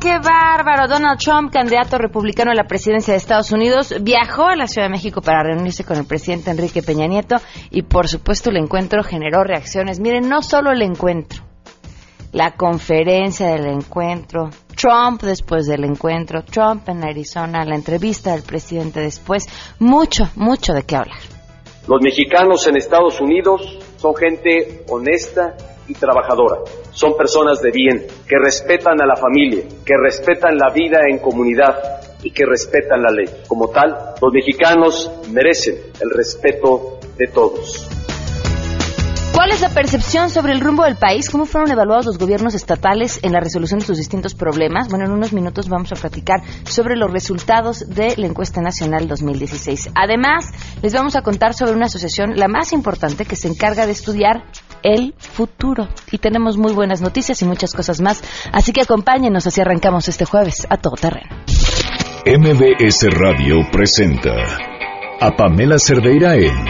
¡Qué bárbaro! Donald Trump, candidato republicano a la presidencia de Estados Unidos, viajó a la Ciudad de México para reunirse con el presidente Enrique Peña Nieto y, por supuesto, el encuentro generó reacciones. Miren, no solo el encuentro, la conferencia del encuentro, Trump después del encuentro, Trump en Arizona, la entrevista del presidente después, mucho, mucho de qué hablar. Los mexicanos en Estados Unidos son gente honesta y trabajadora. Son personas de bien, que respetan a la familia, que respetan la vida en comunidad y que respetan la ley. Como tal, los mexicanos merecen el respeto de todos. ¿Cuál es la percepción sobre el rumbo del país? ¿Cómo fueron evaluados los gobiernos estatales en la resolución de sus distintos problemas? Bueno, en unos minutos vamos a platicar sobre los resultados de la encuesta nacional 2016. Además, les vamos a contar sobre una asociación, la más importante, que se encarga de estudiar el futuro. Y tenemos muy buenas noticias y muchas cosas más. Así que acompáñenos, así arrancamos este jueves a todo terreno. MBS Radio presenta a Pamela Cerdeira en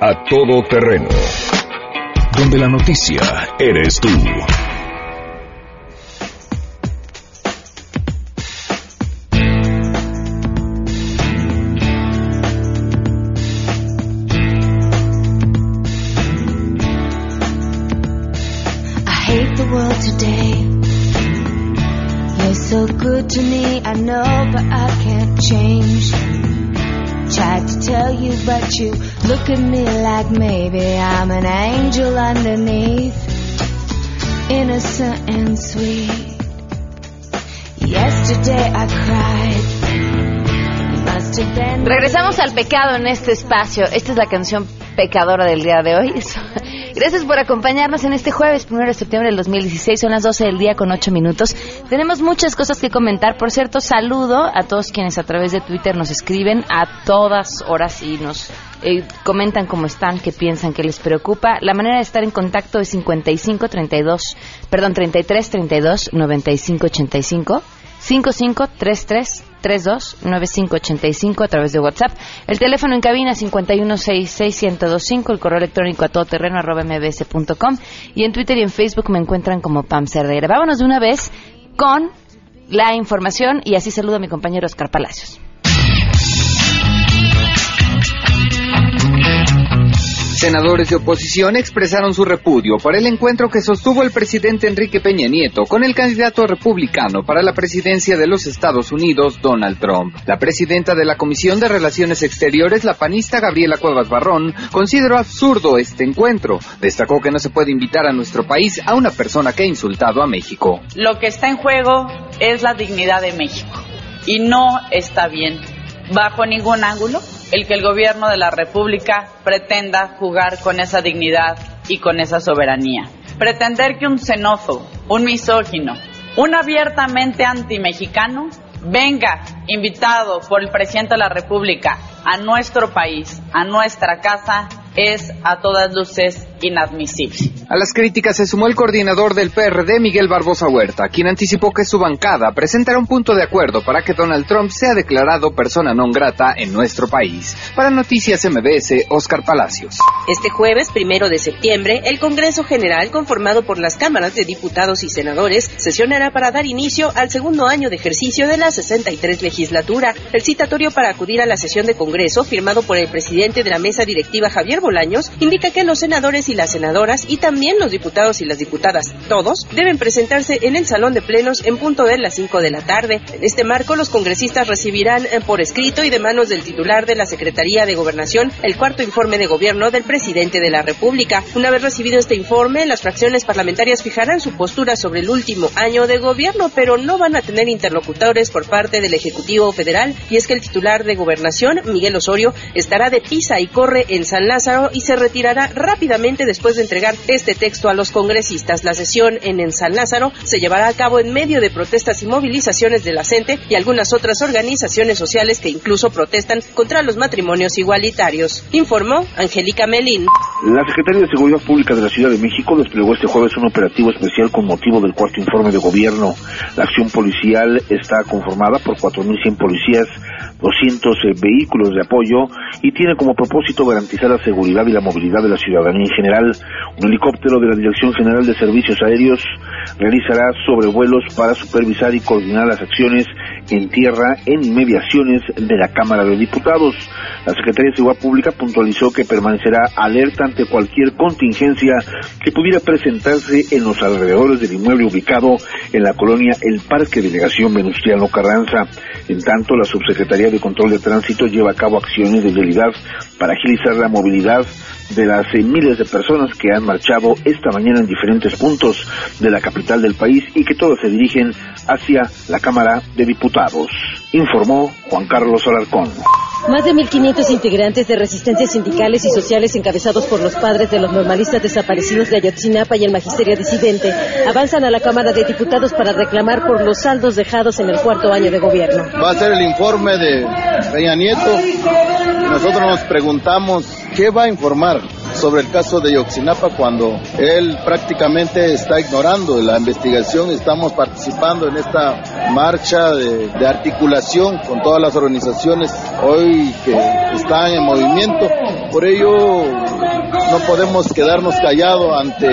A Todo Terreno donde la noticia eres tú. To me, I know, but I can't change. Tried to tell you, but you look at me like maybe I'm an angel underneath, innocent and sweet. Yesterday I cried. Regresamos al pecado en este espacio. Esta es la canción pecadora del día de hoy. Gracias por acompañarnos en este jueves, 1 de septiembre del 2016. Son las 12 del día con 8 minutos. Tenemos muchas cosas que comentar. Por cierto, saludo a todos quienes a través de Twitter nos escriben a todas horas y nos eh, comentan cómo están, qué piensan, qué les preocupa. La manera de estar en contacto es 55 32, perdón, 33 32 95 85. 5533329585 a través de WhatsApp. El teléfono en cabina 5166125, el correo electrónico a todoterreno arroba mbs.com y en Twitter y en Facebook me encuentran como Pam Cerdeira. Vámonos de una vez con la información y así saludo a mi compañero Oscar Palacios. Senadores de oposición expresaron su repudio por el encuentro que sostuvo el presidente Enrique Peña Nieto con el candidato republicano para la presidencia de los Estados Unidos, Donald Trump. La presidenta de la Comisión de Relaciones Exteriores, la panista Gabriela Cuevas Barrón, consideró absurdo este encuentro. Destacó que no se puede invitar a nuestro país a una persona que ha insultado a México. Lo que está en juego es la dignidad de México y no está bien, bajo ningún ángulo, el que el gobierno de la República pretenda jugar con esa dignidad y con esa soberanía. Pretender que un xenófobo, un misógino, un abiertamente antimexicano venga invitado por el presidente de la República a nuestro país, a nuestra casa, es a todas luces inadmisible. A las críticas se sumó el coordinador del PRD, Miguel Barbosa Huerta, quien anticipó que su bancada presentará un punto de acuerdo para que Donald Trump sea declarado persona non grata en nuestro país. Para Noticias MBS, Oscar Palacios. Este jueves, primero de septiembre, el Congreso General, conformado por las cámaras de diputados y senadores, sesionará para dar inicio al segundo año de ejercicio de la 63 legislatura. El citatorio para acudir a la sesión de Congreso, firmado por el presidente de la mesa directiva, Javier Bolaños, indica que los senadores y las senadoras y también los diputados y las diputadas, todos, deben presentarse en el salón de plenos en punto de las 5 de la tarde. En este marco, los congresistas recibirán eh, por escrito y de manos del titular de la Secretaría de Gobernación el cuarto informe de gobierno del presidente de la República. Una vez recibido este informe, las fracciones parlamentarias fijarán su postura sobre el último año de gobierno, pero no van a tener interlocutores por parte del Ejecutivo Federal y es que el titular de Gobernación, Miguel Osorio, estará de pisa y corre en San Lázaro y se retirará rápidamente después de entregar este texto a los congresistas. La sesión en, en San Lázaro se llevará a cabo en medio de protestas y movilizaciones de la CENTE y algunas otras organizaciones sociales que incluso protestan contra los matrimonios igualitarios. Informó Angélica Melín. La Secretaría de Seguridad Pública de la Ciudad de México desplegó este jueves un operativo especial con motivo del cuarto informe de gobierno. La acción policial está conformada por 4.100 policías 200 eh, vehículos de apoyo y tiene como propósito garantizar la seguridad y la movilidad de la ciudadanía en general. Un helicóptero de la Dirección General de Servicios Aéreos realizará sobrevuelos para supervisar y coordinar las acciones en tierra en inmediaciones de la Cámara de Diputados. La Secretaría de Seguridad Pública puntualizó que permanecerá alerta ante cualquier contingencia que pudiera presentarse en los alrededores del inmueble ubicado en la colonia El Parque Delegación Venustiano Carranza. En tanto, la Subsecretaría de Control de Tránsito lleva a cabo acciones de vialidad para agilizar la movilidad de las eh, miles de personas que han marchado esta mañana en diferentes puntos de la capital del país y que todas se dirigen hacia la Cámara de Diputados, informó Juan Carlos Alarcón. Más de 1.500 integrantes de resistencias sindicales y sociales encabezados por los padres de los normalistas desaparecidos de Ayotzinapa y el magisterio disidente avanzan a la Cámara de Diputados para reclamar por los saldos dejados en el cuarto año de gobierno. Va a ser el informe de Peña Nieto. Nosotros nos preguntamos qué va a informar sobre el caso de Yoxinapa cuando él prácticamente está ignorando la investigación. Estamos participando en esta marcha de, articulación con todas las organizaciones hoy que están en movimiento. Por ello no podemos quedarnos callados ante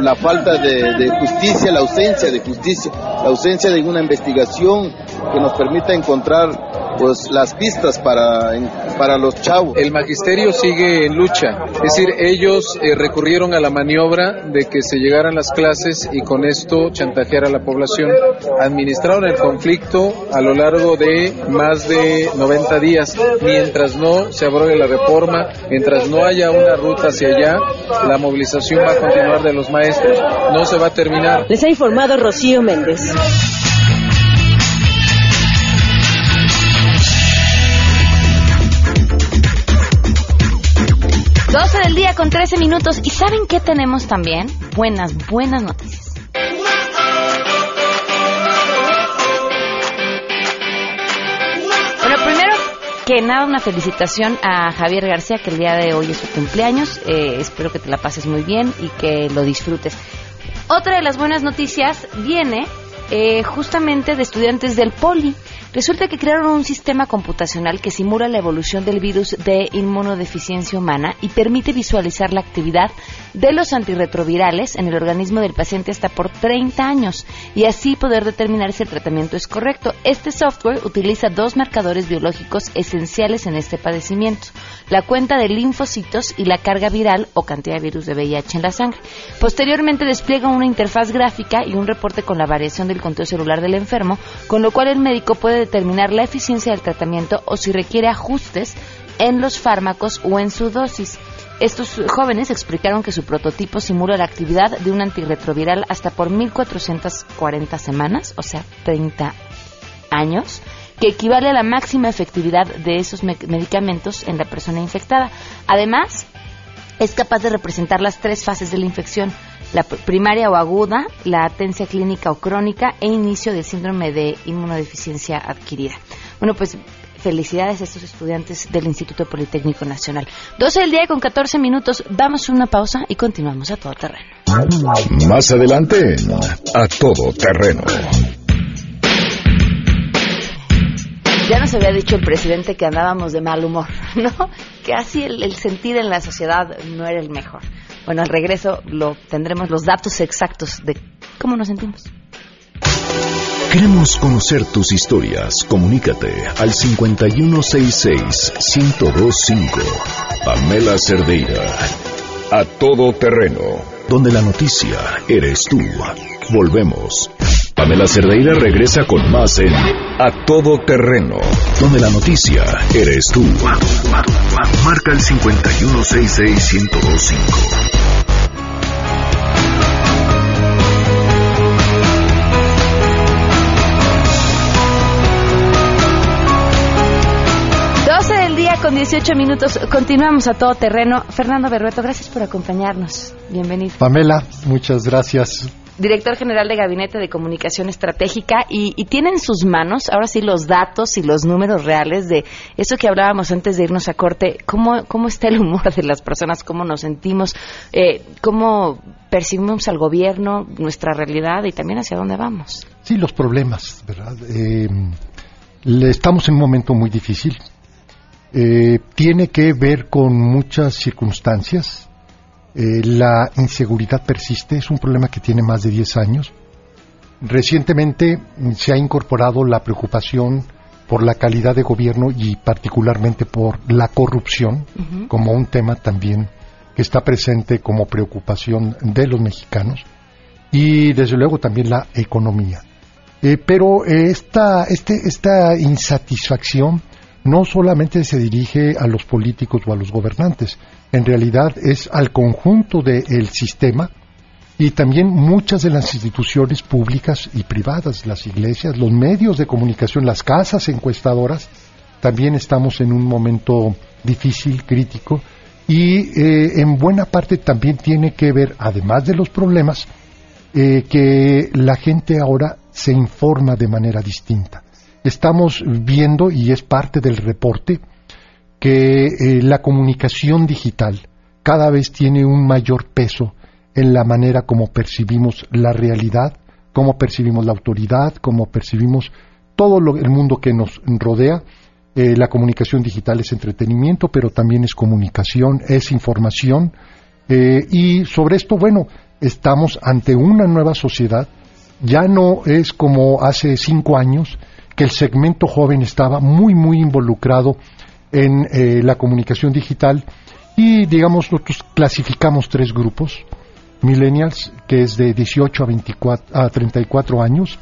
la falta de justicia, la ausencia de justicia, la ausencia de una investigación que nos permita encontrar pues las pistas para, para los chavos. El magisterio sigue en lucha, es decir, ellos eh, recurrieron a la maniobra de que se llegaran las clases y con esto chantajear a la población. Administraron el conflicto a lo largo de más de 90 días. Mientras no se abrogue la reforma, mientras no haya una ruta hacia allá, la movilización va a continuar de los maestros. No se va a terminar. Les ha informado Rocío Méndez. 12 del día con 13 minutos. ¿Y saben qué tenemos también? Buenas, buenas noticias. Bueno, primero que nada, una felicitación a Javier García, que el día de hoy es su cumpleaños. Eh, espero que te la pases muy bien y que lo disfrutes. Otra de las buenas noticias viene eh, justamente de estudiantes del Poli. Resulta que crearon un sistema computacional que simula la evolución del virus de inmunodeficiencia humana y permite visualizar la actividad de los antirretrovirales en el organismo del paciente hasta por 30 años y así poder determinar si el tratamiento es correcto. Este software utiliza dos marcadores biológicos esenciales en este padecimiento, la cuenta de linfocitos y la carga viral o cantidad de virus de VIH en la sangre. Posteriormente despliega una interfaz gráfica y un reporte con la variación del conteo celular del enfermo, con lo cual el médico puede determinar la eficiencia del tratamiento o si requiere ajustes en los fármacos o en su dosis. Estos jóvenes explicaron que su prototipo simula la actividad de un antirretroviral hasta por 1440 semanas, o sea, 30 años, que equivale a la máxima efectividad de esos me medicamentos en la persona infectada. Además, es capaz de representar las tres fases de la infección, la primaria o aguda, la atencia clínica o crónica e inicio del síndrome de inmunodeficiencia adquirida. Bueno, pues felicidades a estos estudiantes del Instituto Politécnico Nacional. 12 del día con 14 minutos, damos una pausa y continuamos a todo terreno. Más adelante, a todo terreno. Ya nos había dicho el presidente que andábamos de mal humor, ¿no? Que así el, sentir en la sociedad no era el mejor. Bueno, al regreso lo tendremos los datos exactos de cómo nos sentimos. Queremos conocer tus historias. Comunícate al 5166-1025. Pamela Cerdeira. A todo terreno. Donde la noticia eres tú. Volvemos. Pamela Cerdeira regresa con más en A Todo Terreno, donde la noticia eres tú. Marca el 5166-1025. 12 del día con 18 minutos. Continuamos a todo terreno. Fernando Berrueto, gracias por acompañarnos. Bienvenido. Pamela, muchas gracias. Director General de Gabinete de Comunicación Estratégica y, y tiene en sus manos ahora sí los datos y los números reales de eso que hablábamos antes de irnos a corte, cómo, cómo está el humor de las personas, cómo nos sentimos, eh, cómo percibimos al gobierno, nuestra realidad y también hacia dónde vamos. Sí, los problemas, ¿verdad? Eh, estamos en un momento muy difícil. Eh, tiene que ver con muchas circunstancias. Eh, la inseguridad persiste, es un problema que tiene más de 10 años. Recientemente mm, se ha incorporado la preocupación por la calidad de gobierno y particularmente por la corrupción como un tema también que está presente como preocupación de los mexicanos y desde luego también la economía. Eh, pero eh, esta, este, esta insatisfacción no solamente se dirige a los políticos o a los gobernantes, en realidad es al conjunto del sistema y también muchas de las instituciones públicas y privadas, las iglesias, los medios de comunicación, las casas encuestadoras, también estamos en un momento difícil, crítico, y eh, en buena parte también tiene que ver, además de los problemas, eh, que la gente ahora se informa de manera distinta. Estamos viendo, y es parte del reporte, que eh, la comunicación digital cada vez tiene un mayor peso en la manera como percibimos la realidad, cómo percibimos la autoridad, cómo percibimos todo lo- el mundo que nos rodea. Eh, la comunicación digital es entretenimiento, pero también es comunicación, es información. Eh, y sobre esto, bueno, estamos ante una nueva sociedad. Ya no es como hace cinco años que el segmento joven estaba muy, muy involucrado en eh, la comunicación digital y, digamos, nosotros clasificamos tres grupos. Millennials, que es de 18 a, 24, a 34 años,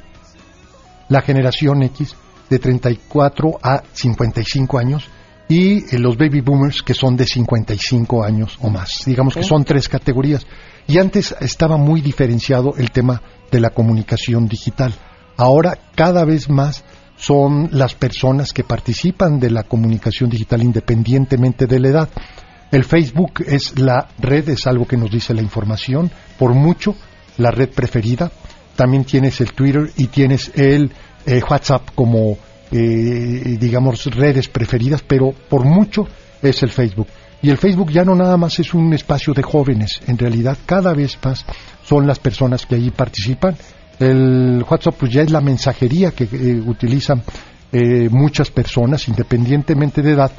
la generación X, de 34 a 55 años, y eh, los baby boomers, que son de 55 años o más. Digamos que son tres categorías. Y antes estaba muy diferenciado el tema de la comunicación digital. Ahora cada vez más son las personas que participan de la comunicación digital independientemente de la edad. El Facebook es la red, es algo que nos dice la información, por mucho la red preferida. También tienes el Twitter y tienes el eh, WhatsApp como, eh, digamos, redes preferidas, pero por mucho es el Facebook. Y el Facebook ya no nada más es un espacio de jóvenes, en realidad cada vez más son las personas que allí participan. El WhatsApp pues ya es la mensajería que eh, utilizan eh, muchas personas, independientemente de edad.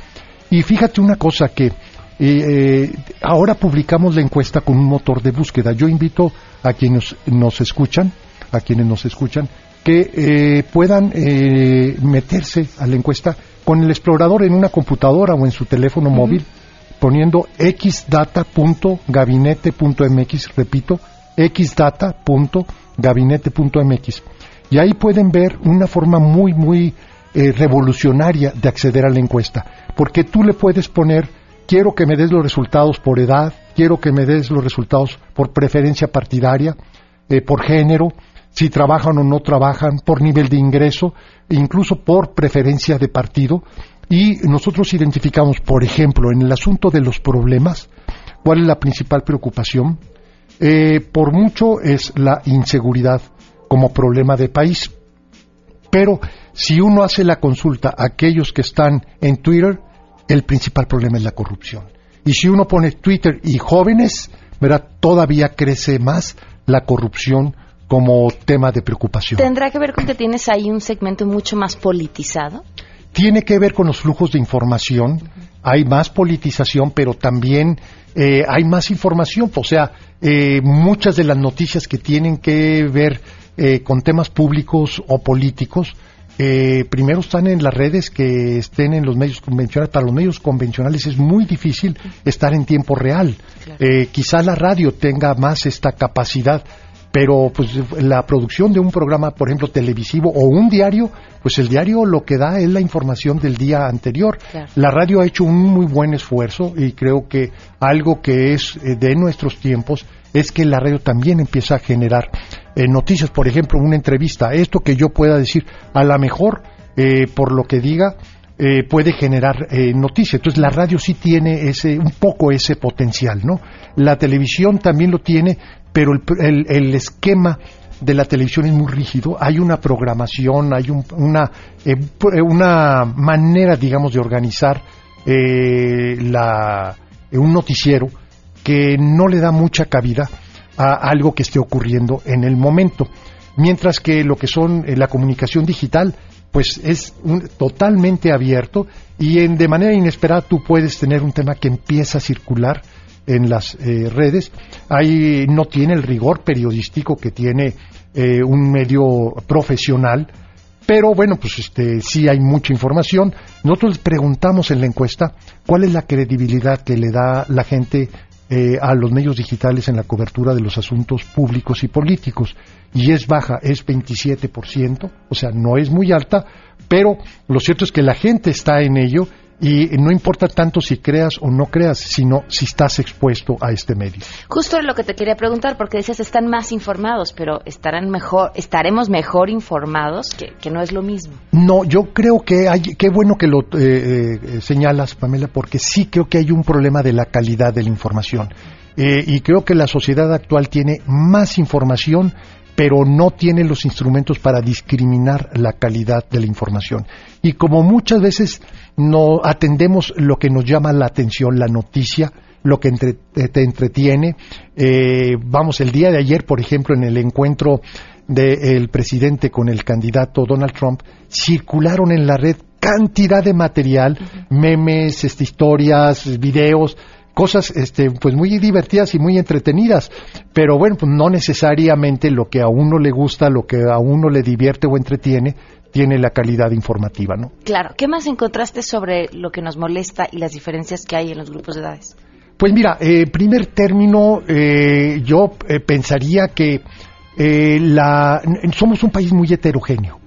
Y fíjate una cosa que eh, eh, ahora publicamos la encuesta con un motor de búsqueda. Yo invito a quienes nos escuchan, a quienes nos escuchan, que puedan eh, meterse a la encuesta con el explorador en una computadora o en su teléfono móvil, poniendo xdata.gabinete.mx, repito, xdata.gabinete.mx. Y ahí pueden ver una forma muy, muy eh, revolucionaria de acceder a la encuesta, porque tú le puedes poner, quiero que me des los resultados por edad, quiero que me des los resultados por preferencia partidaria, eh, por género, si trabajan o no trabajan, por nivel de ingreso, e incluso por preferencia de partido. Y nosotros identificamos, por ejemplo, en el asunto de los problemas, cuál es la principal preocupación. Eh, por mucho es la inseguridad como problema de país. Pero si uno hace la consulta a aquellos que están en Twitter, el principal problema es la corrupción. Y si uno pone Twitter y jóvenes, verá, todavía crece más la corrupción como tema de preocupación. ¿Tendrá que ver con que tienes ahí un segmento mucho más politizado? Tiene que ver con los flujos de información. Hay más politización, pero también eh, hay más información. O sea, eh, muchas de las noticias que tienen que ver eh, con temas públicos o políticos, eh, primero están en las redes que estén en los medios convencionales. Para los medios convencionales es muy difícil estar en tiempo real. Eh, quizá la radio tenga más esta capacidad, pero pues la producción de un programa, por ejemplo, televisivo o un diario, pues el diario lo que da es la información del día anterior. Claro. La radio ha hecho un muy buen esfuerzo y creo que algo que es eh, de nuestros tiempos es que la radio también empieza a generar eh, noticias, por ejemplo, una entrevista, esto que yo pueda decir, a lo mejor, eh, por lo que diga, eh, puede generar eh, noticia. Entonces la radio sí tiene ese, un poco ese potencial, ¿no? La televisión también lo tiene, pero el, el- el esquema de la televisión es muy rígido. Hay una programación, hay un- una, eh, eh, una manera, digamos, de organizar eh, la, eh, un noticiero que no le da mucha cabida a algo que esté ocurriendo en el momento. Mientras que lo que son la comunicación digital pues es un- totalmente abierto y en, de manera inesperada tú puedes tener un tema que empieza a circular en las eh, redes. Ahí no tiene el rigor periodístico que tiene eh, un medio profesional, pero bueno, pues este, sí hay mucha información. Nosotros les preguntamos en la encuesta cuál es la credibilidad que le da la gente eh, a los medios digitales en la cobertura de los asuntos públicos y políticos. Y es baja, es 27%, o sea, no es muy alta, pero lo cierto es que la gente está en ello y no importa tanto si creas o no creas, sino si estás expuesto a este medio. Justo es lo que te quería preguntar, porque dices están más informados, pero estarán mejor, estaremos mejor informados, que, que no es lo mismo. No, yo creo que hay, qué bueno que lo eh, eh, señalas, Pamela, porque sí creo que hay un problema de la calidad de la información. Eh, y creo que la sociedad actual tiene más información, pero no tiene los instrumentos para discriminar la calidad de la información. Y como muchas veces no atendemos lo que nos llama la atención, la noticia, lo que entre- te, te entretiene. Eh, vamos, el día de ayer, por ejemplo, en el encuentro del presidente con el candidato Donald Trump, circularon en la red cantidad de material, memes, este, historias, videos, cosas este, pues muy divertidas y muy entretenidas, pero bueno, pues no necesariamente lo que a uno le gusta, lo que a uno le divierte o entretiene, tiene la calidad informativa, ¿no? Claro, ¿qué más encontraste sobre lo que nos molesta y las diferencias que hay en los grupos de edades? Pues mira, eh, primer término, eh, yo eh, pensaría que eh, la, somos un país muy heterogéneo.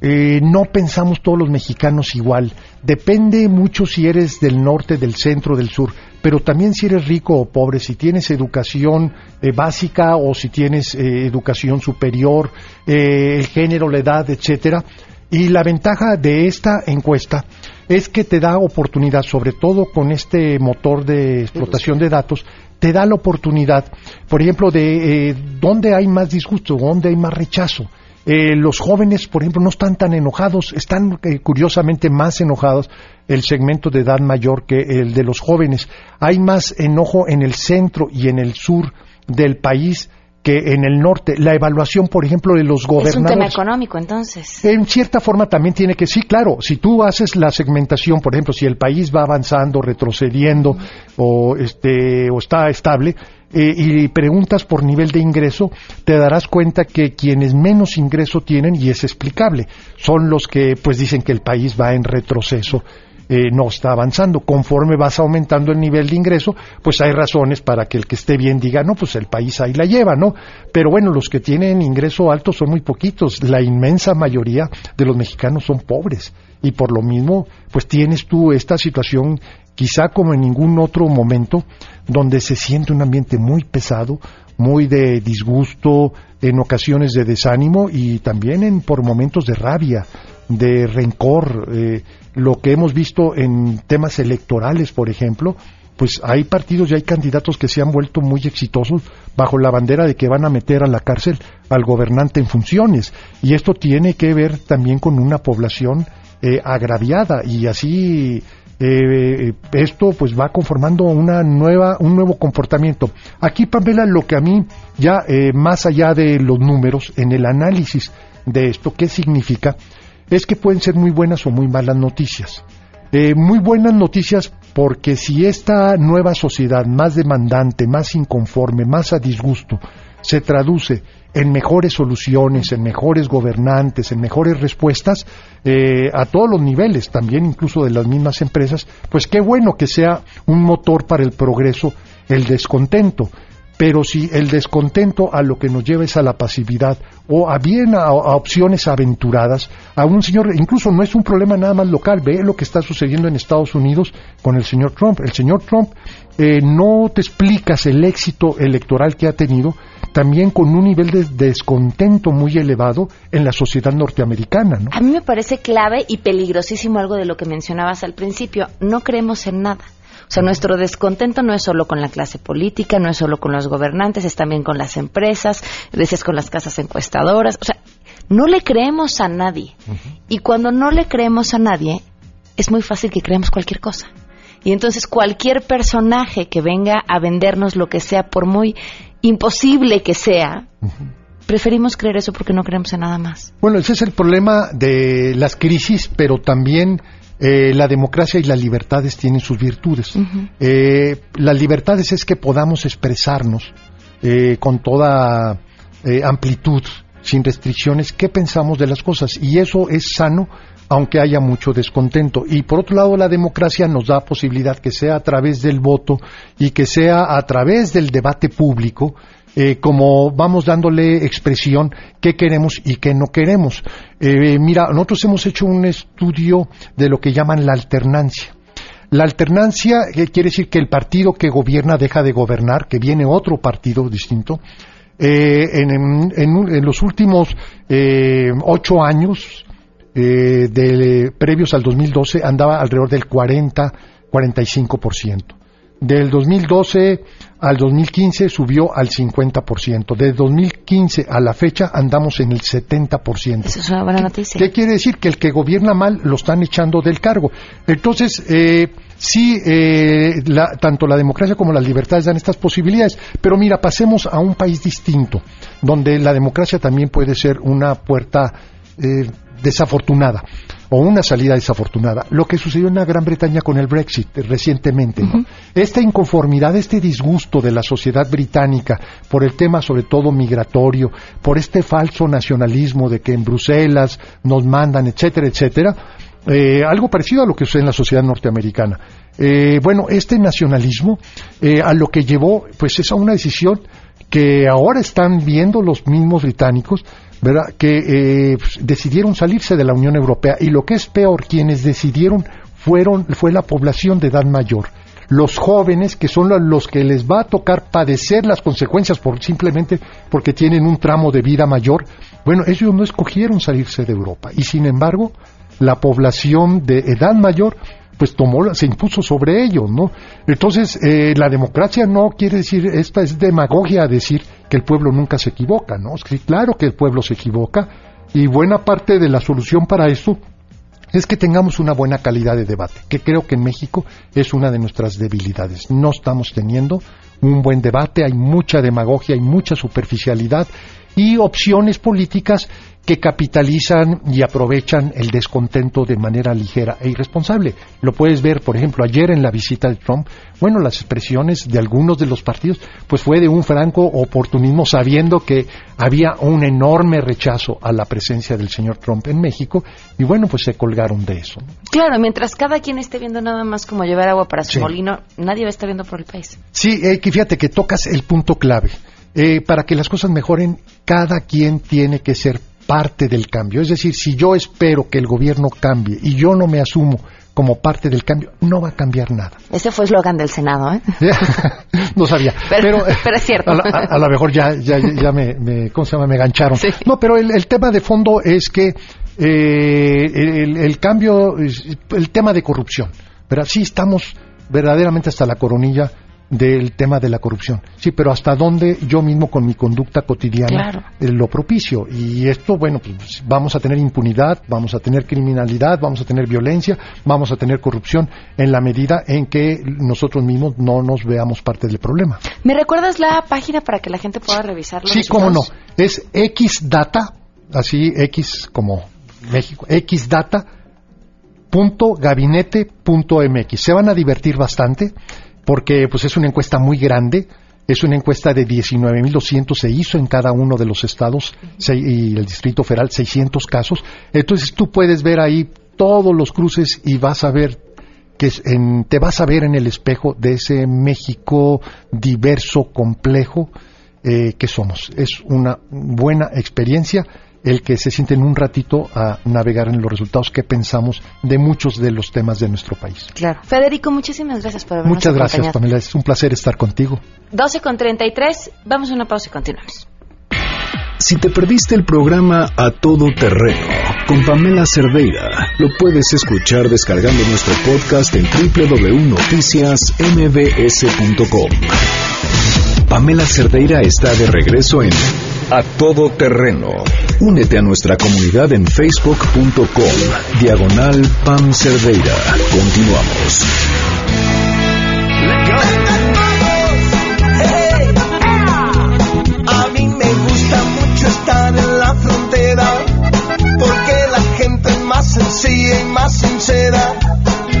Eh, no pensamos todos los mexicanos igual. Depende mucho si eres del norte, del centro, del sur, pero también si eres rico o pobre, si tienes educación eh, básica o si tienes eh, educación superior, eh, el género, la edad, etcétera. Y la ventaja de esta encuesta es que te da oportunidad, sobre todo con este motor de explotación de datos, te da la oportunidad, por ejemplo, de eh, dónde hay más disgusto, dónde hay más rechazo. Eh, los jóvenes, por ejemplo, no están tan enojados, están eh, curiosamente más enojados el segmento de edad mayor que el de los jóvenes. Hay más enojo en el centro y en el sur del país que en el norte. La evaluación, por ejemplo, de los Es un tema gobernadores. económico, entonces. En cierta forma también tiene que, sí, claro, si tú haces la segmentación, por ejemplo, si el país va avanzando, retrocediendo o, este, o está estable, eh, y preguntas por nivel de ingreso, te darás cuenta que quienes menos ingreso tienen, y es explicable, son los que pues dicen que el país va en retroceso. eh, no está avanzando. Conforme vas aumentando el nivel de ingreso, pues hay razones para que el que esté bien diga, no, pues el país ahí la lleva, ¿no? Pero bueno, los que tienen ingreso alto son muy poquitos. La inmensa mayoría de los mexicanos son pobres. Y por lo mismo, pues tienes tú esta situación, quizá como en ningún otro momento, donde se siente un ambiente muy pesado, muy de disgusto, en ocasiones de desánimo y también en, por momentos de rabia, de rencor. eh, lo que hemos visto en temas electorales, por ejemplo, pues hay partidos y hay candidatos que se han vuelto muy exitosos bajo la bandera de que van a meter a la cárcel al gobernante en funciones. Y esto tiene que ver también con una población eh, agraviada y así eh, esto pues va conformando una nueva un nuevo comportamiento. Aquí Pamela lo que a mí ya eh, más allá de los números en el análisis de esto qué significa es que pueden ser muy buenas o muy malas noticias. Eh, muy buenas noticias porque si esta nueva sociedad más demandante, más inconforme, más a disgusto, se traduce en mejores soluciones, en mejores gobernantes, en mejores respuestas eh, a todos los niveles, también incluso de las mismas empresas, pues qué bueno que sea un motor para el progreso el descontento. Pero si el descontento a lo que nos lleva es a la pasividad o a bien a, opciones aventuradas, a un señor, incluso no es un problema nada más local, ve lo que está sucediendo en Estados Unidos con el señor Trump. El señor Trump eh, no te explicas el éxito electoral que ha tenido también con un nivel de descontento muy elevado en la sociedad norteamericana, ¿no? A mí me parece clave y peligrosísimo algo de lo que mencionabas al principio. No creemos en nada. O sea, nuestro descontento no es solo con la clase política, no es solo con los gobernantes, es también con las empresas, decías con las casas encuestadoras. O sea, no le creemos a nadie. Y cuando no le creemos a nadie, es muy fácil que creamos cualquier cosa. Y entonces cualquier personaje que venga a vendernos lo que sea, por muy imposible que sea, preferimos creer eso porque no creemos en nada más. Bueno, ese es el problema de las crisis, pero también eh, la democracia y las libertades tienen sus virtudes. Eh, las libertades es que podamos expresarnos eh, con toda amplitud, sin restricciones, qué pensamos de las cosas. Y eso es sano aunque haya mucho descontento. Y por otro lado, la democracia nos da posibilidad que sea a través del voto y que sea a través del debate público, eh, como vamos dándole expresión qué queremos y qué no queremos. Eh, mira, nosotros hemos hecho un estudio de lo que llaman la alternancia. La alternancia eh, quiere decir que el partido que gobierna deja de gobernar, que viene otro partido distinto. en, los últimos ocho años, previos al 2012 andaba alrededor del 40-45%. Del 2012 al 2015 subió al 50%. Del 2015 a la fecha andamos en el 70%. Eso es una buena noticia. ¿Qué quiere decir? Que el que gobierna mal lo están echando del cargo. Entonces, eh, sí, eh, tanto la democracia como las libertades dan estas posibilidades. Pero mira, pasemos a un país distinto, donde la democracia también puede ser una puerta eh, desafortunada o una salida desafortunada. Lo que sucedió en la Gran Bretaña con el Brexit recientemente. Esta inconformidad, este disgusto de la sociedad británica por el tema sobre todo migratorio, por este falso nacionalismo de que en Bruselas nos mandan, etcétera, etcétera, eh, algo parecido a lo que sucede en la sociedad norteamericana. Eh, bueno, este nacionalismo eh, a lo que llevó pues es a una decisión que ahora están viendo los mismos británicos ¿verdad? que eh, decidieron salirse de la Unión Europea y lo que es peor, quienes decidieron fueron, fue la población de edad mayor. Los jóvenes, que son los que les va a tocar padecer las consecuencias por, simplemente porque tienen un tramo de vida mayor, bueno, ellos no escogieron salirse de Europa. Y sin embargo, la población de edad mayor pues tomó, se impuso sobre ellos, ¿no? Entonces, eh, la democracia no quiere decir, esta es demagogia decir que el pueblo nunca se equivoca, ¿no? Sí, claro que el pueblo se equivoca y buena parte de la solución para eso es que tengamos una buena calidad de debate, que creo que en México es una de nuestras debilidades. No estamos teniendo un buen debate, hay mucha demagogia, hay mucha superficialidad y opciones políticas que capitalizan y aprovechan el descontento de manera ligera e irresponsable. Lo puedes ver, por ejemplo, ayer en la visita de Trump, bueno, las expresiones de algunos de los partidos, pues fue de un franco oportunismo sabiendo que había un enorme rechazo a la presencia del señor Trump en México y bueno, pues se colgaron de eso. Claro, mientras cada quien esté viendo nada más como llevar agua para su molino, nadie va a estar viendo por el país. Sí, eh, que fíjate que tocas el punto clave. Eh, para que las cosas mejoren, cada quien tiene que ser parte del cambio. Es decir, si yo espero que el gobierno cambie y yo no me asumo como parte del cambio, no va a cambiar nada. Ese fue eslogan del Senado, ¿eh? no sabía. Pero, es cierto. A, lo mejor ya, ya, ya me, ¿cómo se llama? Me gancharon. No, pero el, tema de fondo es que eh, el, el, cambio, el tema de corrupción, pero sí estamos verdaderamente hasta la coronilla del tema de la corrupción. Sí, pero hasta dónde yo mismo con mi conducta cotidiana eh, lo propicio. Y esto, bueno, pues vamos a tener impunidad, vamos a tener criminalidad, vamos a tener violencia, vamos a tener corrupción en la medida en que nosotros mismos no nos veamos parte del problema. ¿Me recuerdas la página para que la gente pueda revisarlo? Sí, cómo no. Es xdata, así X como México, xdata.gabinete.mx. Se van a divertir bastante porque pues es una encuesta muy grande, es una encuesta de 19.200, se hizo en cada uno de los estados y el Distrito Federal 600 casos. Entonces tú puedes ver ahí todos los cruces y vas a ver que te vas a ver en el espejo de ese México diverso, complejo eh, que somos. Es una buena experiencia el que se sienten un ratito a navegar en los resultados que pensamos de muchos de los temas de nuestro país. Claro. Federico, muchísimas gracias por habernos Muchas gracias, Pamela. Es un placer estar contigo. 12 con 33. Vamos a una pausa y continuamos. Si te perdiste el programa A Todo Terreno con Pamela Cerdeira, lo puedes escuchar descargando nuestro podcast en www.noticiasmbs.com. Pamela Cerdeira está de regreso en A Todo Terreno. Únete a nuestra comunidad en facebook.com. Diagonal Pam Cerdeira. Continuamos. A mí me gusta mucho estar en la frontera. Porque la gente es más sencilla y más sincera.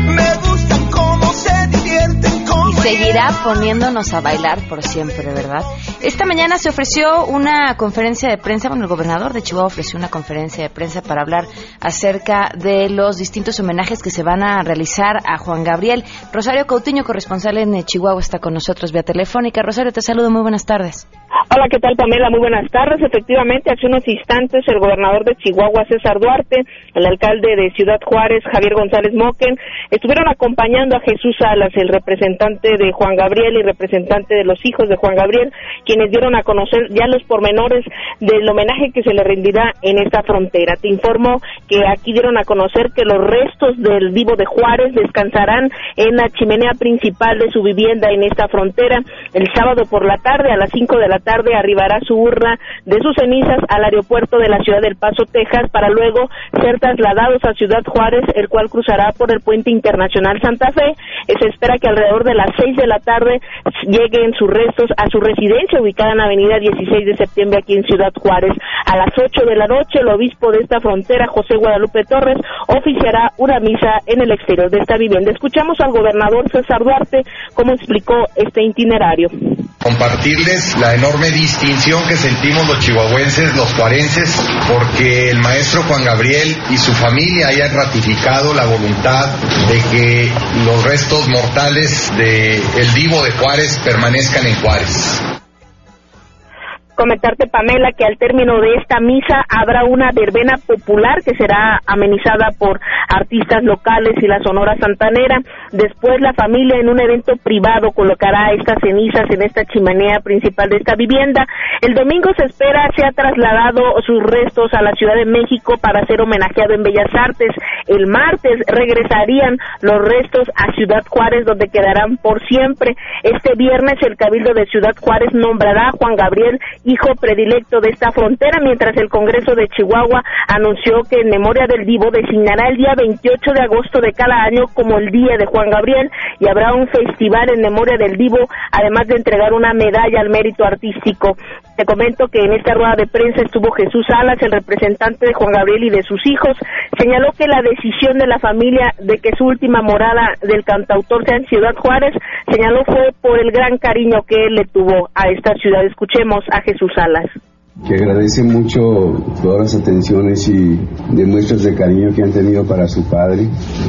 Me gusta cómo se divierten con. Y seguirá poniéndonos a bailar por siempre, ¿verdad? Esta mañana se ofreció una conferencia de prensa, bueno, el gobernador de Chihuahua ofreció una conferencia de prensa para hablar acerca de los distintos homenajes que se van a realizar a Juan Gabriel. Rosario Coutinho, corresponsal en Chihuahua, está con nosotros vía telefónica. Rosario, te saludo, muy buenas tardes. Hola, ¿qué tal Pamela? Muy buenas tardes. Efectivamente, hace unos instantes el gobernador de Chihuahua, César Duarte, el alcalde de Ciudad Juárez, Javier González Moquen, estuvieron acompañando a Jesús Salas, el representante de Juan Gabriel y representante de los hijos de Juan Gabriel, quienes dieron a conocer ya los pormenores del homenaje que se le rendirá en esta frontera. Te informo que aquí dieron a conocer que los restos del vivo de Juárez descansarán en la chimenea principal de su vivienda en esta frontera el sábado por la tarde a las 5 de la tarde arribará su urna de sus cenizas al aeropuerto de la ciudad del Paso, Texas, para luego ser trasladados a Ciudad Juárez, el cual cruzará por el puente internacional Santa Fe. Se espera que alrededor de las 6 de la tarde lleguen sus restos a su residencia ubicada en la avenida 16 de septiembre aquí en Ciudad Juárez. A las 8 de la noche, el obispo de esta frontera, José Guadalupe Torres, oficiará una misa en el exterior de esta vivienda. Escuchamos al gobernador César Duarte cómo explicó este itinerario. Compartirles la enorme distinción que sentimos los chihuahuenses, los cuarenses, porque el maestro Juan Gabriel y su familia hayan ratificado la voluntad de que los restos mortales de el divo de Juárez permanezcan en Juárez comentarte, Pamela, que al término de esta misa habrá una verbena popular que será amenizada por artistas locales y la Sonora Santanera. Después la familia en un evento privado colocará estas cenizas en esta chimenea principal de esta vivienda. El domingo se espera se ha trasladado sus restos a la Ciudad de México para ser homenajeado en Bellas Artes. El martes regresarían los restos a Ciudad Juárez donde quedarán por siempre. Este viernes el Cabildo de Ciudad Juárez nombrará a Juan Gabriel hijo predilecto de esta frontera, mientras el Congreso de Chihuahua anunció que en memoria del vivo designará el día 28 de agosto de cada año como el Día de Juan Gabriel y habrá un festival en memoria del vivo, además de entregar una medalla al mérito artístico. Te comento que en esta rueda de prensa estuvo Jesús Salas, el representante de Juan Gabriel y de sus hijos. Señaló que la decisión de la familia de que su última morada del cantautor sea en Ciudad Juárez, señaló fue por el gran cariño que él le tuvo a esta ciudad. Escuchemos a Jesús Salas que agradece mucho todas las atenciones y demuestras de cariño que han tenido para su padre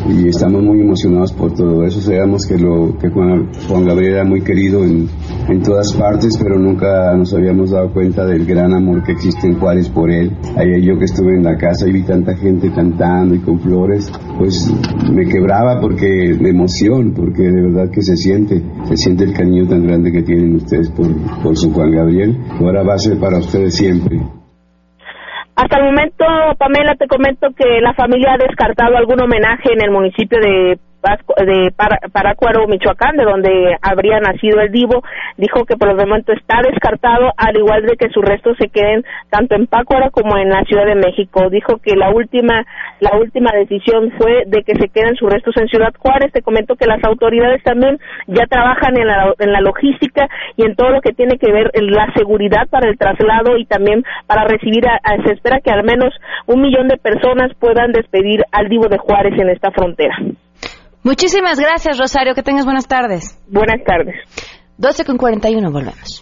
y estamos muy emocionados por todo eso. Sabemos que, lo, que Juan, Gabriel era muy querido en, en, todas partes, pero nunca nos habíamos dado cuenta del gran amor que existe en Juárez por él. Ayer yo que estuve en la casa y vi tanta gente cantando y con flores, pues me quebraba porque de emoción, porque de verdad que se siente, se siente el cariño tan grande que tienen ustedes por, por su Juan Gabriel. Ahora va a ser para ustedes siempre. Hasta el momento, Pamela, te comento que la familia ha descartado algún homenaje en el municipio de de Paracuaro, Michoacán, de donde habría nacido el Divo, dijo que por el momento está descartado, al igual de que sus restos se queden tanto en Pácuaro como en la Ciudad de México. Dijo que la última, la última decisión fue de que se queden sus restos en Ciudad Juárez. Te comento que las autoridades también ya trabajan en la, en la logística y en todo lo que tiene que ver en la seguridad para el traslado y también para recibir, a, se espera que al menos un millón de personas puedan despedir al Divo de Juárez en esta frontera. Muchísimas gracias, Rosario. Que tengas buenas tardes. Buenas tardes. 12 con 41, volvemos.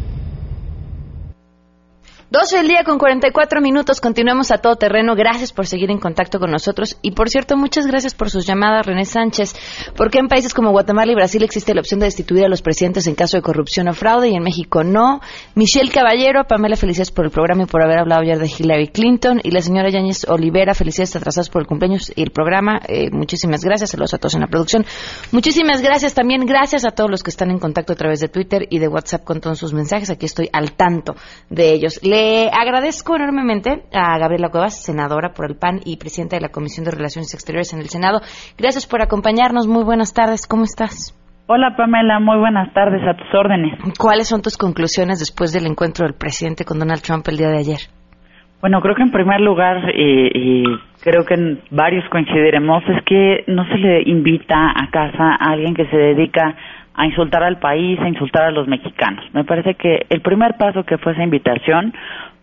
12 del día con 44 minutos. Continuamos a todo terreno. Gracias por seguir en contacto con nosotros. Y por cierto, muchas gracias por sus llamadas, René Sánchez. Porque en países como Guatemala y Brasil existe la opción de destituir a los presidentes en caso de corrupción o fraude y en México no? Michelle Caballero, Pamela, felicidades por el programa y por haber hablado ayer de Hillary Clinton. Y la señora Yáñez Olivera, felicidades atrasadas por el cumpleaños y el programa. Eh, muchísimas gracias. Saludos a todos en la producción. Muchísimas gracias también. Gracias a todos los que están en contacto a través de Twitter y de WhatsApp con todos sus mensajes. Aquí estoy al tanto de ellos. Le agradezco enormemente a Gabriela Cuevas, senadora por el PAN y presidenta de la Comisión de Relaciones Exteriores en el Senado. Gracias por acompañarnos. Muy buenas tardes. ¿Cómo estás? Hola Pamela, muy buenas tardes, a tus órdenes. ¿Cuáles son tus conclusiones después del encuentro del presidente con Donald Trump el día de ayer? Bueno, creo que en primer lugar, y, creo que varios coincidiremos, es que no se le invita a casa a alguien que se dedica a insultar al país, a insultar a los mexicanos. Me parece que el primer paso que fue esa invitación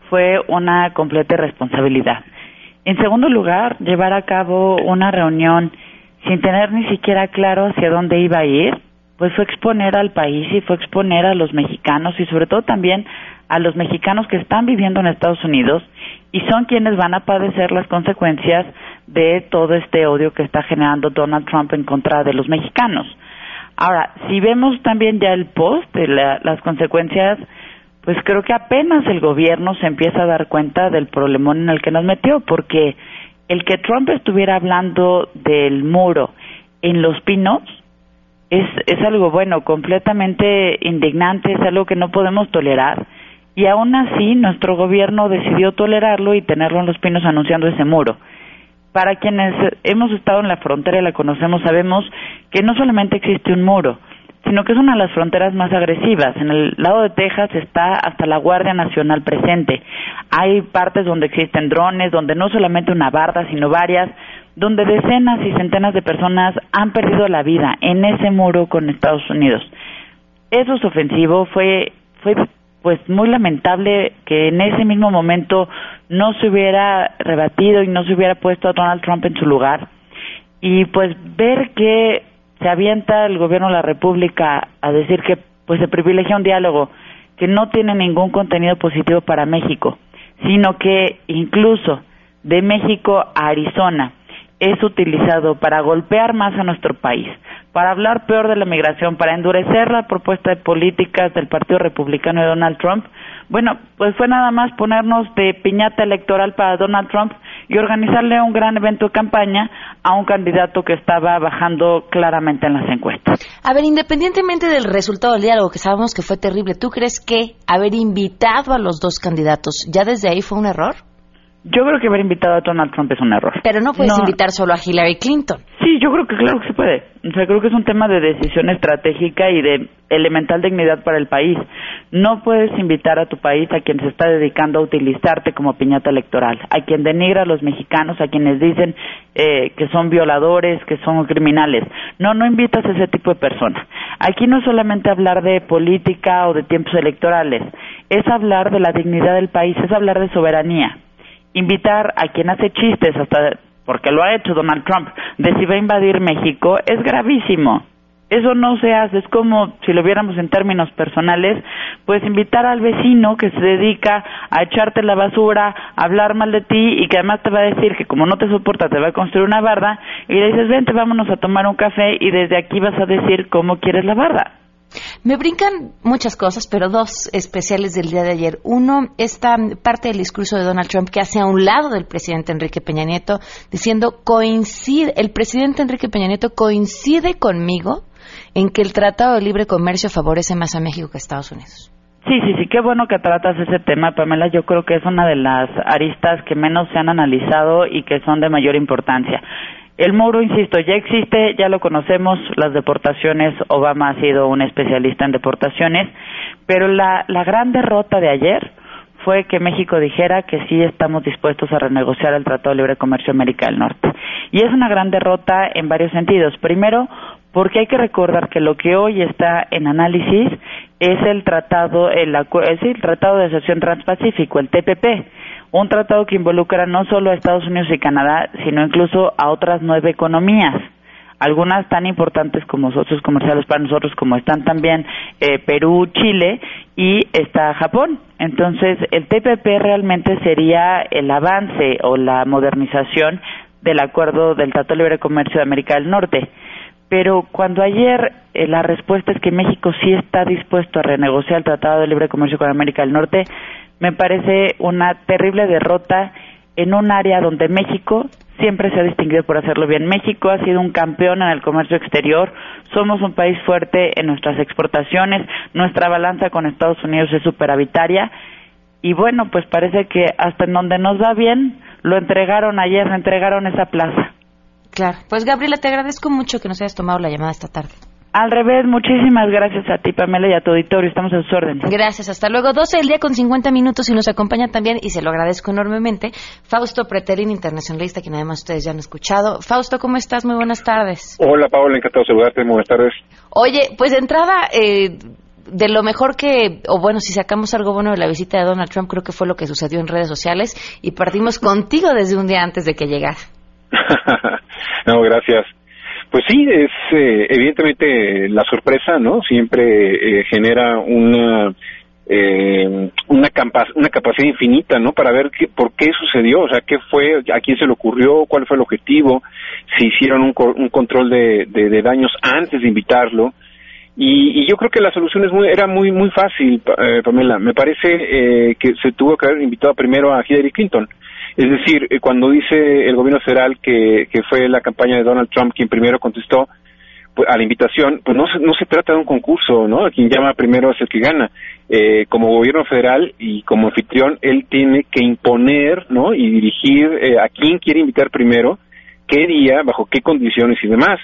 fue una completa responsabilidad. En segundo lugar, llevar a cabo una reunión sin tener ni siquiera claro hacia dónde iba a ir, pues fue exponer al país y fue exponer a los mexicanos y sobre todo también a los mexicanos que están viviendo en Estados Unidos y son quienes van a padecer las consecuencias de todo este odio que está generando Donald Trump en contra de los mexicanos. Ahora, si vemos también ya el post de las consecuencias, pues creo que apenas el gobierno se empieza a dar cuenta del problemón en el que nos metió, porque el que Trump estuviera hablando del muro en Los Pinos es, es algo, bueno, completamente indignante, es algo que no podemos tolerar. Y aún así, nuestro gobierno decidió tolerarlo y tenerlo en Los Pinos anunciando ese muro para quienes hemos estado en la frontera y la conocemos, sabemos que no solamente existe un muro, sino que es una de las fronteras más agresivas. En el lado de Texas está hasta la Guardia Nacional presente. Hay partes donde existen drones, donde no solamente una barda, sino varias, donde decenas y centenas de personas han perdido la vida en ese muro con Estados Unidos. Eso es ofensivo, fue, fue pues muy lamentable que en ese mismo momento no se hubiera rebatido y no se hubiera puesto a Donald Trump en su lugar. Y pues ver que se avienta el gobierno de la República a decir que pues se privilegia un diálogo que no tiene ningún contenido positivo para México, sino que incluso de México a Arizona es utilizado para golpear más a nuestro país, para hablar peor de la migración, para endurecer la propuesta de políticas del Partido Republicano de Donald Trump, bueno, pues fue nada más ponernos de piñata electoral para Donald Trump y organizarle un gran evento de campaña a un candidato que estaba bajando claramente en las encuestas. A ver, independientemente del resultado del diálogo, que sabemos que fue terrible, ¿tú crees que haber invitado a los dos candidatos ya desde ahí fue un error? Yo creo que haber invitado a Donald Trump es un error. Pero no puedes invitar solo a Hillary Clinton. Sí, yo creo que claro que se puede. O sea, creo que es un tema de decisión estratégica y de elemental dignidad para el país. No puedes invitar a tu país a quien se está dedicando a utilizarte como piñata electoral, a quien denigra a los mexicanos, a quienes dicen eh, que son violadores, que son criminales. No, no invitas a ese tipo de personas. Aquí no es solamente hablar de política o de tiempos electorales, es hablar de la dignidad del país, es hablar de soberanía invitar a quien hace chistes hasta porque lo ha hecho Donald Trump de si va a invadir México es gravísimo. Eso no se hace, es como si lo viéramos en términos personales, pues invitar al vecino que se dedica a echarte la basura, a hablar mal de ti y que además te va a decir que como no te soporta te va a construir una barda y le dices, vente, vámonos a tomar un café y desde aquí vas a decir cómo quieres la barda. Me brincan muchas cosas, pero dos especiales del día de ayer. Uno, esta parte del discurso de Donald Trump que hace a un lado del presidente Enrique Peña Nieto, diciendo coincide, el presidente Enrique Peña Nieto coincide conmigo en que el Tratado de Libre Comercio favorece más a México que a Estados Unidos. Sí, sí, sí, qué bueno que tratas ese tema, Pamela. Yo creo que es una de las aristas que menos se han analizado y que son de mayor importancia. El muro, insisto, ya existe, ya lo conocemos, las deportaciones, Obama ha sido un especialista en deportaciones, pero la, la gran derrota de ayer fue que México dijera que sí estamos dispuestos a renegociar el Tratado de Libre Comercio América del Norte. Y es una gran derrota en varios sentidos. Primero, porque hay que recordar que lo que hoy está en análisis es el tratado, el, es el Tratado de Asociación Transpacífico, el TPP un tratado que involucra no solo a Estados Unidos y Canadá, sino incluso a otras nueve economías. algunas tan importantes como socios comerciales para nosotros, como están también eh, Perú, Chile y está Japón. Entonces, el TPP realmente sería el avance o la modernización del acuerdo del Tratado de Libre Comercio de América del Norte. Pero cuando ayer eh, la respuesta es que México sí está dispuesto a renegociar el Tratado de Libre Comercio con América del Norte, me parece una terrible derrota en un área donde México siempre se ha distinguido por hacerlo bien. México ha sido un campeón en el comercio exterior, somos un país fuerte en nuestras exportaciones, nuestra balanza con Estados Unidos es superavitaria y bueno, pues parece que hasta en donde nos va bien, lo entregaron ayer, entregaron esa plaza. Claro. Pues Gabriela, te agradezco mucho que nos hayas tomado la llamada esta tarde. Al revés, muchísimas gracias a ti, Pamela, y a tu auditorio. Estamos a sus órdenes. Gracias, hasta luego. 12 del día con 50 minutos y nos acompaña también, y se lo agradezco enormemente, Fausto Preterín, internacionalista, quien además ustedes ya han escuchado. Fausto, ¿cómo estás? Muy buenas tardes. Hola, Paola, encantado de saludarte. Muy buenas tardes. Oye, pues de entrada, eh, de lo mejor que, o bueno, si sacamos algo bueno de la visita de Donald Trump, creo que fue lo que sucedió en redes sociales y partimos contigo desde un día antes de que llegara. no, gracias. Pues sí, es eh, evidentemente la sorpresa, ¿no? Siempre eh, genera una eh, una, una capacidad infinita, ¿no? Para ver qué, por qué sucedió, o sea, qué fue, a quién se le ocurrió, cuál fue el objetivo, si hicieron un, un control de, de, daños antes de invitarlo. Y, y, yo creo que la solución es muy, era muy muy fácil, eh, Pamela. Me parece eh, que se tuvo que haber invitado primero a Hillary Clinton. Es decir, eh, cuando dice el gobierno federal que, fue la campaña de Donald Trump quien primero contestó pues, a la invitación, pues no se, no se trata de un concurso, ¿no? Quien llama primero es el que gana. Eh, como gobierno federal y como anfitrión, él tiene que imponer, ¿no? Y dirigir eh, a quién quiere invitar primero, qué día, bajo qué condiciones y demás.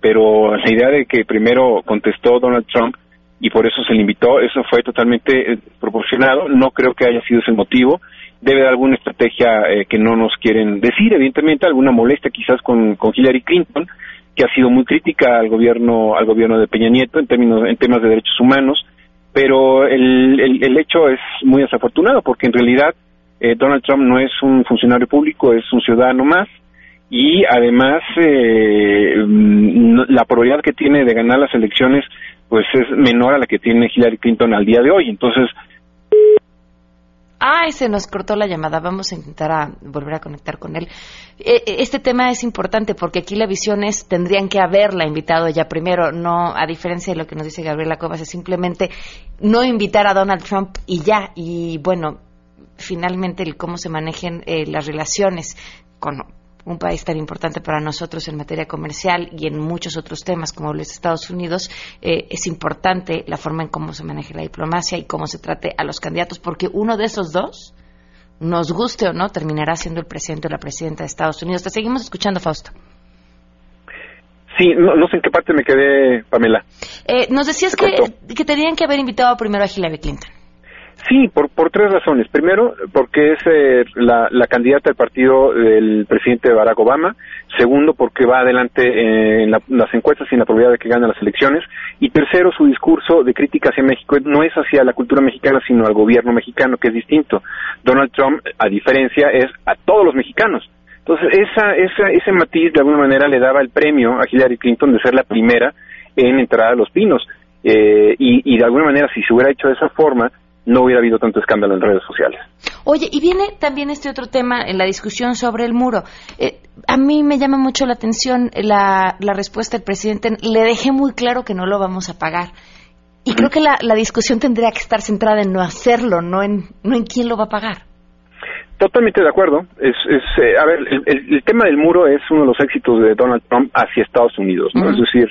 Pero la idea de que primero contestó Donald Trump y por eso se le invitó, eso fue totalmente proporcionado. No creo que haya sido ese el motivo. Debe de alguna estrategia eh, que no nos quieren decir, evidentemente alguna molestia quizás con, con Hillary Clinton, que ha sido muy crítica al gobierno al gobierno de Peña Nieto en términos en temas de derechos humanos, pero el, el, hecho es muy desafortunado porque en realidad eh, Donald Trump no es un funcionario público, es un ciudadano más. Y además eh, la probabilidad que tiene de ganar las elecciones pues es menor a la que tiene Hillary Clinton al día de hoy. Entonces, Ay, se nos cortó la llamada. Vamos a intentar a volver a conectar con él. Eh, eh, este tema es importante porque aquí la visión es, tendrían que haberla invitado ya primero, no, a diferencia de lo que nos dice Gabriela Cobas, es simplemente no invitar a Donald Trump y ya. Y bueno, finalmente el cómo se manejen eh, las relaciones con un país tan importante para nosotros en materia comercial y en muchos otros temas como los Estados Unidos, eh, es importante la forma en cómo se maneje la diplomacia y cómo se trate a los candidatos, porque uno de esos dos, nos guste o no, terminará siendo el presidente o la presidenta de Estados Unidos. Te seguimos escuchando, Fausto. Sí, no, sé en qué parte me quedé, Pamela. Eh, nos decías que, que tenían que haber invitado primero a Hillary Clinton. Sí, por, por tres razones. Primero, porque es eh, la, la, candidata del partido del presidente Barack Obama. Segundo, porque va adelante en las encuestas y en la probabilidad de que gane las elecciones. Y tercero, su discurso de crítica hacia México no es hacia la cultura mexicana, sino al gobierno mexicano, que es distinto. Donald Trump, a diferencia, es a todos los mexicanos. Entonces, esa, esa, ese matiz, de alguna manera, le daba el premio a Hillary Clinton de ser la primera en entrar a los pinos. Eh, y de alguna manera, si se hubiera hecho de esa forma, no hubiera habido tanto escándalo en redes sociales. Oye, y viene también este otro tema en la discusión sobre el muro. Eh, a mí me llama mucho la atención la, la, respuesta del presidente. Le dejé muy claro que no lo vamos a pagar. Y creo que la, la discusión tendría que estar centrada en no hacerlo, no en, no en quién lo va a pagar. Totalmente de acuerdo. Es, es eh, a ver, el, tema del muro es uno de los éxitos de Donald Trump hacia Estados Unidos, ¿no? Es decir,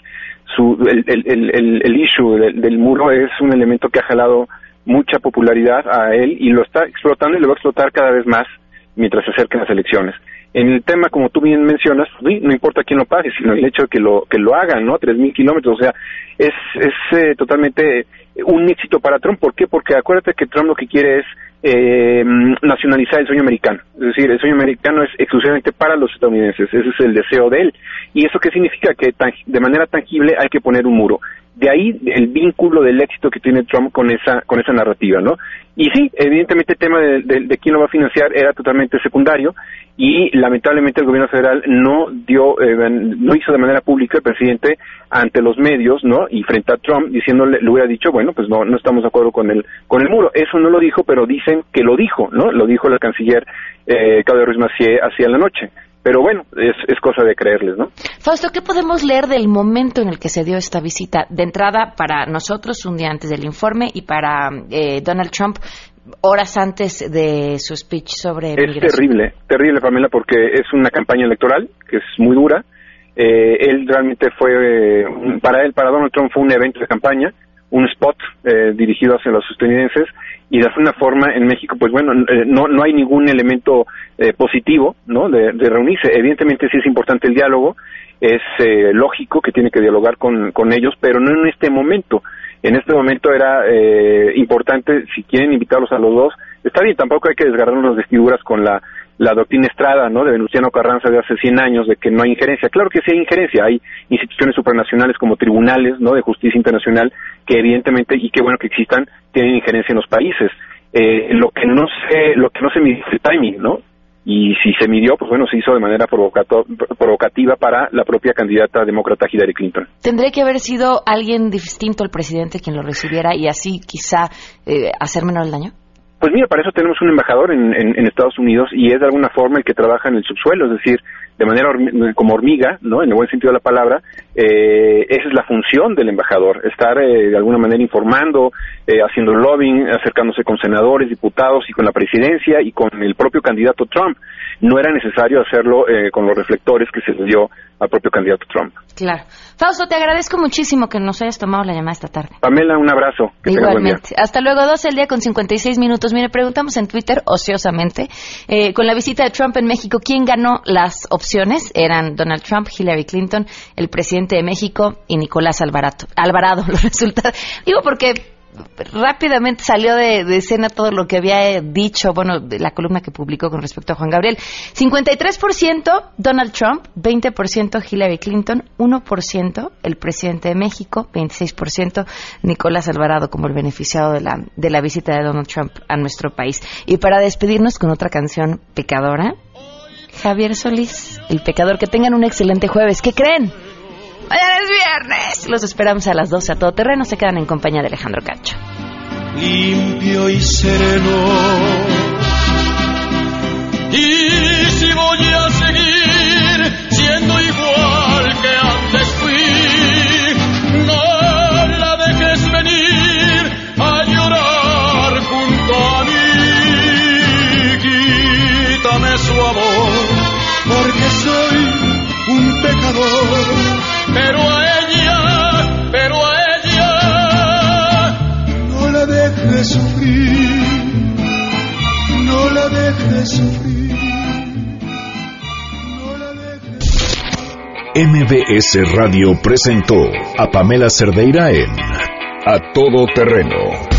su, el, el, el issue del, muro es un elemento que ha jalado mucha popularidad a él y lo está explotando y lo va a explotar cada vez más mientras se acerquen las elecciones. En el tema, como tú bien mencionas, no importa quién lo pague, sino el hecho de que lo que lo hagan, ¿no? Tres mil kilómetros, o sea, es, es eh, totalmente un éxito para Trump. ¿Por qué? Porque acuérdate que Trump lo que quiere es eh, nacionalizar el sueño americano. Es decir, el sueño americano es exclusivamente para los estadounidenses. Ese es el deseo de él. ¿Y eso qué significa? Que de manera tangible hay que poner un muro de ahí el vínculo del éxito que tiene Trump con esa con esa narrativa, ¿no? Y sí, evidentemente el tema de, de, quién lo va a financiar era totalmente secundario y lamentablemente el gobierno federal no dio, eh, no hizo de manera pública el presidente ante los medios, ¿no? Y frente a Trump diciéndole, le hubiera dicho, bueno, pues no, no estamos de acuerdo con el, con el muro. Eso no lo dijo, pero dicen que lo dijo, ¿no? Lo dijo el canciller eh, Claudio Ruiz Macié hacia la noche pero bueno, es, es, cosa de creerles, ¿no? Fausto, ¿qué podemos leer del momento en el que se dio esta visita? De entrada, para nosotros, un día antes del informe, y para eh, Donald Trump, horas antes de su speech sobre. Es terrible, terrible, Pamela, porque es una campaña electoral que es muy dura. Eh, él realmente fue, para él, para Donald Trump, fue un evento de campaña, un spot eh, dirigido hacia los estadounidenses y de alguna forma en México, pues bueno, eh, no, no hay ningún elemento eh, positivo, ¿no? De, reunirse. Evidentemente sí es importante el diálogo, es eh, lógico que tiene que dialogar con, con ellos, pero no en este momento. En este momento era importante, si quieren invitarlos a los dos, está bien, tampoco hay que desgarrarnos las vestiduras con la la doctrina Estrada, ¿no? De Venustiano Carranza de hace 100 años, de que no hay injerencia. Claro que sí hay injerencia, hay instituciones supranacionales como tribunales, ¿no? De justicia internacional que evidentemente y qué bueno que existan tienen injerencia en los países. Eh, lo que no se lo que no se midió timing, ¿no? Y si se midió, pues bueno, se hizo de manera provocativa para la propia candidata demócrata Hillary Clinton. ¿Tendría que haber sido alguien distinto al presidente quien lo recibiera y así quizá eh, hacer menor el daño? Pues mira, para eso tenemos un embajador en, en, Estados Unidos y es de alguna forma el que trabaja en el subsuelo, es decir, de manera como hormiga, ¿no? En el buen sentido de la palabra, eh, esa es la función del embajador, estar eh, de alguna manera informando, eh, haciendo lobbying, acercándose con senadores, diputados y con la presidencia y con el propio candidato Trump. No era necesario hacerlo eh, con los reflectores que se le dio al propio candidato Trump. Claro. Fausto, te agradezco muchísimo que nos hayas tomado la llamada esta tarde. Pamela, un abrazo. Igualmente. Hasta luego, 12 el día con 56 minutos. Mire, preguntamos en Twitter, ociosamente, eh, con la visita de Trump en México, ¿quién ganó las opciones? Eran Donald Trump, Hillary Clinton, el presidente de México y Nicolás Alvarado. Alvarado, los resultados. Digo porque rápidamente salió de, escena todo lo que había dicho, bueno, de la columna que publicó con respecto a Juan Gabriel. 53% Donald Trump, 20% Hillary Clinton, 1% el presidente de México, 26% Nicolás Alvarado como el beneficiado de la, de la visita de Donald Trump a nuestro país. Y para despedirnos con otra canción pecadora, Javier Solís, el pecador. Que tengan un excelente jueves. ¿Qué creen? Mañana es viernes. Los esperamos a las 12 a todo terreno. Se quedan en compañía de Alejandro Cacho. Limpio y sereno. Y si voy a seguir siendo igual que antes fui, no la dejes venir a llorar junto a mí. Quítame su amor, pero a ella, pero a ella no la dejes sufrir, no la dejes sufrir. No la dejes... MBS Radio presentó a Pamela Cerdeira en A Todo Terreno.